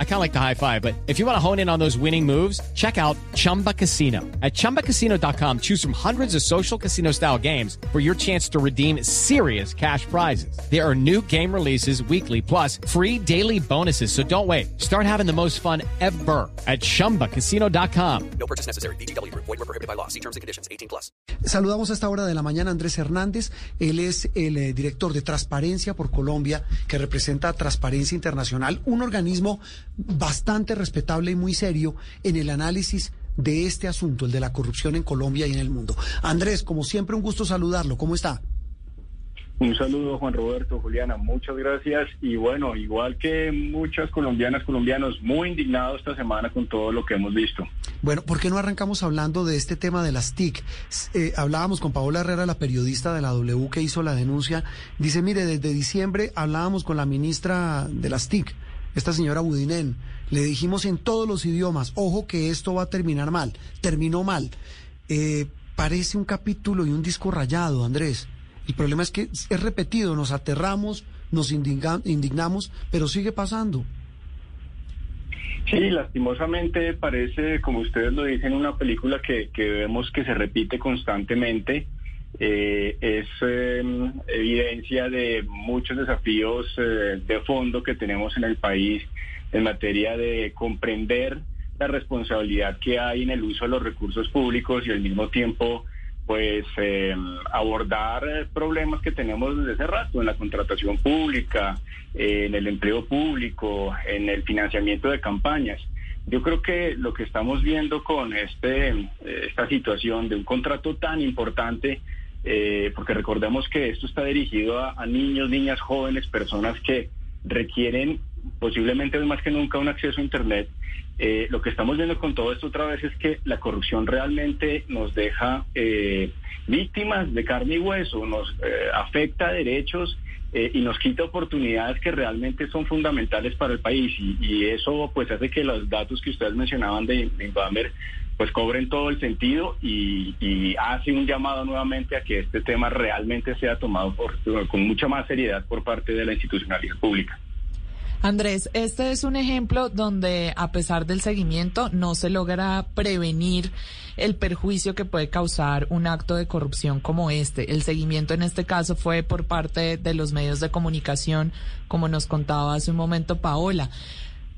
I kind of like the high five, but if you want to hone in on those winning moves, check out Chumba Casino. At ChumbaCasino.com, choose from hundreds of social casino style games for your chance to redeem serious cash prizes. There are new game releases weekly, plus free daily bonuses. So don't wait. Start having the most fun ever at ChumbaCasino.com. No purchase necessary. BGW. Void were prohibited by law. See terms and conditions. 18 plus. Saludamos a esta hora de la mañana Andrés Hernández. Él es el eh, director de Transparencia por Colombia, que representa Transparencia Internacional, un organismo bastante respetable y muy serio en el análisis de este asunto, el de la corrupción en Colombia y en el mundo. Andrés, como siempre, un gusto saludarlo. ¿Cómo está? Un saludo, Juan Roberto, Juliana, muchas gracias. Y bueno, igual que muchas colombianas, colombianos, muy indignados esta semana con todo lo que hemos visto. Bueno, ¿por qué no arrancamos hablando de este tema de las TIC? Eh, hablábamos con Paola Herrera, la periodista de la W que hizo la denuncia. Dice, mire, desde diciembre hablábamos con la ministra de las TIC, esta señora Budinen. Le dijimos en todos los idiomas, ojo que esto va a terminar mal. Terminó mal. Eh, parece un capítulo y un disco rayado, Andrés. El problema es que es repetido, nos aterramos, nos indignamos, pero sigue pasando. Sí, lastimosamente parece, como ustedes lo dicen, una película que, vemos que se repite constantemente. Eh, es em, evidencia de muchos desafíos eh, de fondo que tenemos en el país en materia de comprender la responsabilidad que hay en el uso de los recursos públicos y al mismo tiempo pues eh, abordar problemas que tenemos desde hace rato en la contratación pública, en el empleo público, en el financiamiento de campañas. Yo creo que lo que estamos viendo con este, eh, esta situación de un contrato tan importante, eh, porque recordemos que esto está dirigido a, niños, niñas, jóvenes, personas que requieren posiblemente más que nunca un acceso a Internet. Eh, lo que estamos viendo con todo esto otra vez es que la corrupción realmente nos deja eh, víctimas de carne y hueso, nos eh, afecta derechos y nos quita oportunidades que realmente son fundamentales para el país. Y, eso pues hace que los datos que ustedes mencionaban de, de pues cobren todo el sentido y, y, hace un llamado nuevamente a que este tema realmente sea tomado por, con mucha más seriedad por parte de la institucionalidad pública. Andrés, este es un ejemplo donde a pesar del seguimiento no se logra prevenir el perjuicio que puede causar un acto de corrupción como este. El seguimiento en este caso fue por parte de los medios de comunicación, como nos contaba hace un momento Paola.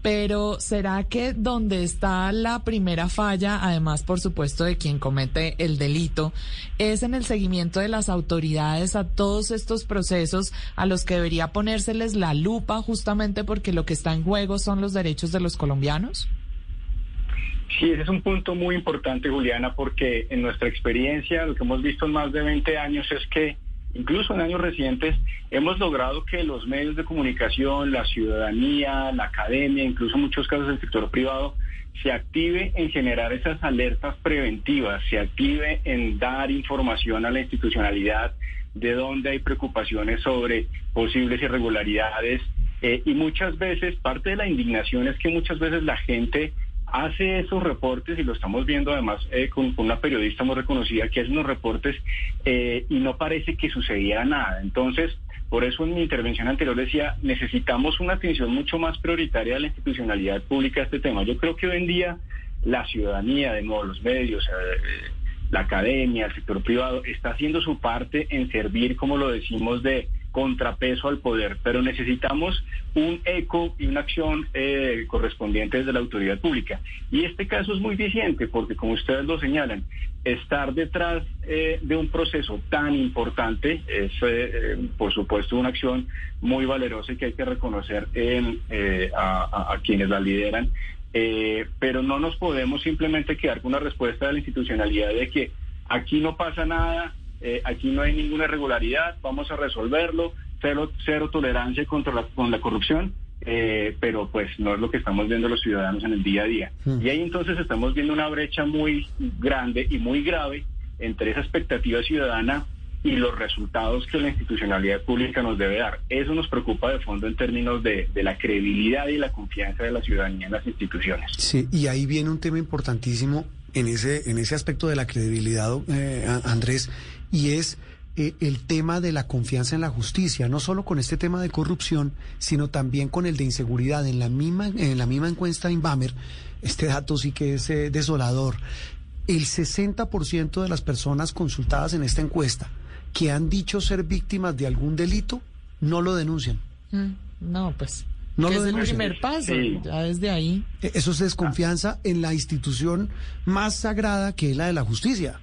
Pero ¿será que donde está la primera falla, además por supuesto de quien comete el delito, es en el seguimiento de las autoridades a todos estos procesos a los que debería ponérseles la lupa justamente porque lo que está en juego son los derechos de los colombianos? Sí, ese es un punto muy importante, Juliana, porque en nuestra experiencia, lo que hemos visto en más de 20 años es que incluso en años recientes, hemos logrado que los medios de comunicación, la ciudadanía, la academia, incluso en muchos casos el sector privado, se active en generar esas alertas preventivas, se active en dar información a la institucionalidad de dónde hay preocupaciones sobre posibles irregularidades. Eh, y muchas veces, parte de la indignación es que muchas veces la gente hace esos reportes y lo estamos viendo además eh, con, una periodista muy reconocida que hace unos reportes eh, y no parece que sucediera nada. Entonces, por eso en mi intervención anterior decía, necesitamos una atención mucho más prioritaria de la institucionalidad pública a este tema. Yo creo que hoy en día la ciudadanía, de nuevo, los medios, eh, la academia, el sector privado, está haciendo su parte en servir, como lo decimos, de contrapeso al poder, pero necesitamos un eco y una acción eh, correspondiente desde la autoridad pública. Y este caso es muy eficiente porque, como ustedes lo señalan, estar detrás eh, de un proceso tan importante es, eh, por supuesto, una acción muy valerosa y que hay que reconocer a, quienes la lideran. pero no nos podemos simplemente quedar con una respuesta de la institucionalidad de que aquí no pasa nada, eh, aquí no hay ninguna irregularidad, vamos a resolverlo, cero, cero tolerancia contra la, con la corrupción, eh, pero pues no es lo que estamos viendo los ciudadanos en el día a día. Hmm. Y ahí entonces estamos viendo una brecha muy grande y muy grave entre esa expectativa ciudadana y los resultados que la institucionalidad pública nos debe dar. Eso nos preocupa de fondo en términos de, de, la credibilidad y la confianza de la ciudadanía en las instituciones. Sí, y ahí viene un tema importantísimo en ese, en ese aspecto de la credibilidad, eh, Andrés, y es eh, el tema de la confianza en la justicia, no solo con este tema de corrupción, sino también con el de inseguridad. En la misma, en la misma encuesta Inbamer, este dato sí que es eh, desolador. El 60% de las personas consultadas en esta encuesta que han dicho ser víctimas de algún delito no lo denuncian. Mm, no, pues. No lo es el primer paso, ya desde ahí. E, eso es desconfianza en la institución más sagrada que es la de la justicia.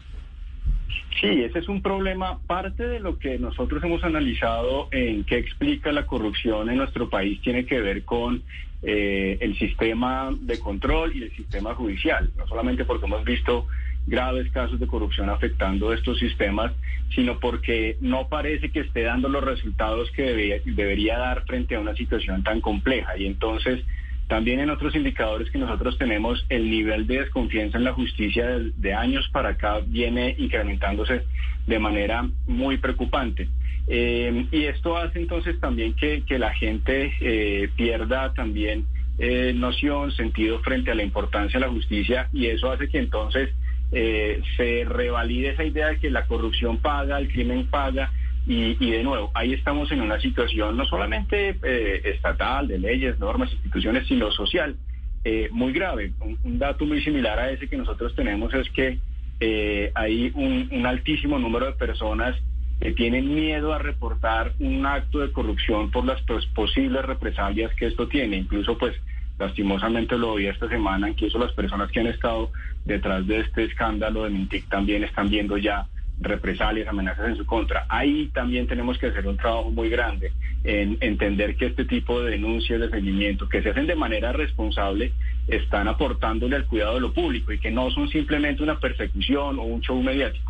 Sí, ese es un problema. Parte de lo que nosotros hemos analizado en qué explica la corrupción en nuestro país tiene que ver con eh, el sistema de control y el sistema judicial. No solamente porque hemos visto graves casos de corrupción afectando estos sistemas, sino porque no parece que esté dando los resultados que debería dar frente a una situación tan compleja. Y entonces también en otros indicadores que nosotros tenemos, el nivel de desconfianza en la justicia de, años para acá viene incrementándose de manera muy preocupante. Eh, y esto hace entonces también que, la gente eh, pierda también eh, noción, sentido frente a la importancia de la justicia y eso hace que entonces se revalide esa idea de que la corrupción paga, el crimen paga y, de nuevo, ahí estamos en una situación no solamente eh, estatal, de leyes, normas, instituciones, sino social, eh, muy grave. Un, dato muy similar a ese que nosotros tenemos es que eh, hay un, altísimo número de personas que tienen miedo a reportar un acto de corrupción por las pues, posibles represalias que esto tiene. Incluso, pues, lastimosamente lo vi esta semana, incluso las personas que han estado detrás de este escándalo de Mintic también están viendo ya represalias, amenazas en su contra. Ahí también tenemos que hacer un trabajo muy grande en entender que este tipo de denuncias de seguimiento que se hacen de manera responsable están aportándole al cuidado de lo público y que no son simplemente una persecución o un show mediático.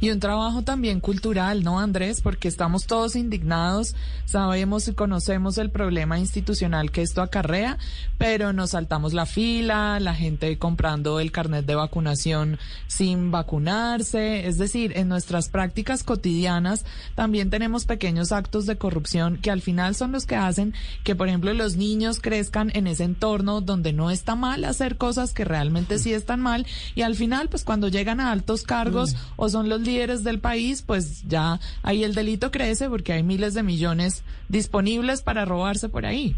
Y un trabajo también cultural, ¿no, Andrés? Porque estamos todos indignados, sabemos y conocemos el problema institucional que esto acarrea, pero nos saltamos la fila, la gente comprando el carnet de vacunación sin vacunarse. Es decir, en nuestras prácticas cotidianas también tenemos pequeños actos de corrupción que al final son los que hacen que, por ejemplo, los niños crezcan en ese entorno donde no está mal hacer cosas que realmente sí están mal y al final, pues cuando llegan a altos cargos o son los líderes del país, pues ya ahí el delito crece porque hay miles de millones disponibles para robarse por ahí.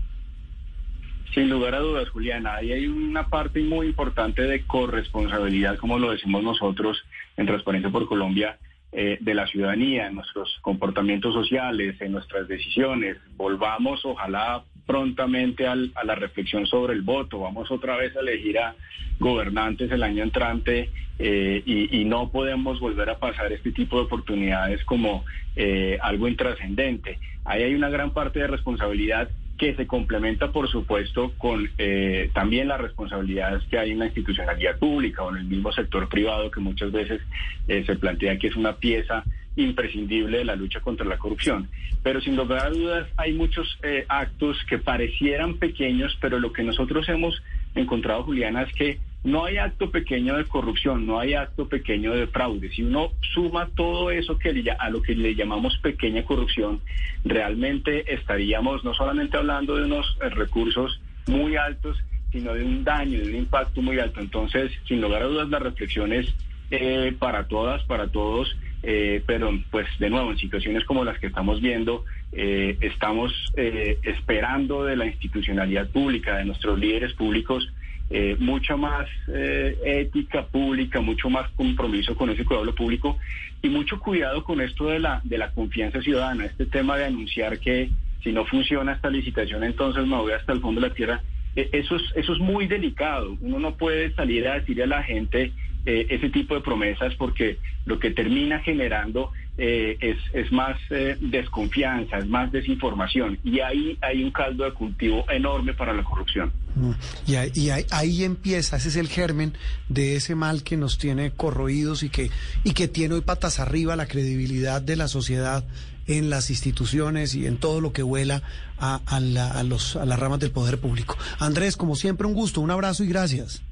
Sin lugar a dudas, Juliana, ahí hay una parte muy importante de corresponsabilidad, como lo decimos nosotros en Transparencia por Colombia, eh, de la ciudadanía, en nuestros comportamientos sociales, en nuestras decisiones. Volvamos, ojalá, prontamente a la reflexión sobre el voto. Vamos otra vez a elegir a gobernantes el año entrante eh, y, no podemos volver a pasar este tipo de oportunidades como eh, algo intrascendente. Ahí hay una gran parte de responsabilidad que se complementa, por supuesto, con eh, también las responsabilidades que hay en la institucionalidad pública o en el mismo sector privado, que muchas veces se plantea que es una pieza imprescindible de la lucha contra la corrupción. Pero sin lugar a dudas hay muchos actos que parecieran pequeños, pero lo que nosotros hemos encontrado, Juliana, es que no hay acto pequeño de corrupción, no hay acto pequeño de fraude. Si uno suma todo eso que a lo que le llamamos pequeña corrupción, realmente estaríamos no solamente hablando de unos eh, recursos muy altos, sino de un daño, de un impacto muy alto. Entonces, sin lugar a dudas, la reflexión es eh, para todas, para todos, eh, pero pues de nuevo, en situaciones como las que estamos viendo, estamos esperando de la institucionalidad pública, de nuestros líderes públicos, eh, mucha más eh, ética pública, mucho más compromiso con ese cuidado público y mucho cuidado con esto de la, de la confianza ciudadana, este tema de anunciar que si no funciona esta licitación entonces me voy hasta el fondo de la tierra. Eh, eso, es, eso es muy delicado. Uno no puede salir a decirle a la gente ese tipo de promesas porque lo que termina generando eh, es, es, más eh, desconfianza, es más desinformación y ahí hay un caldo de cultivo enorme para la corrupción. Mm. Y, ahí, ahí, empieza, ese es el germen de ese mal que nos tiene corroídos y que, y que tiene hoy patas arriba la credibilidad de la sociedad en las instituciones y en todo lo que vuela a, a, a, los, a las ramas del poder público. Andrés, como siempre, un gusto, un abrazo y gracias.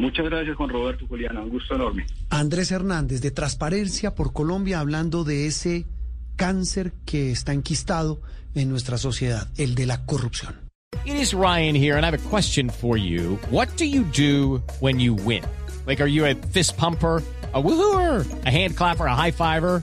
Muchas gracias, Juan Roberto Juliana. Un gusto enorme. Andrés Hernández, de Transparencia por Colombia, hablando de ese cáncer que está enquistado en nuestra sociedad, el de la corrupción. It is Ryan here, and I have a question for you. What do you do when you win? Like, are you a fist pumper, a woohooer, a hand clapper, a high fiver?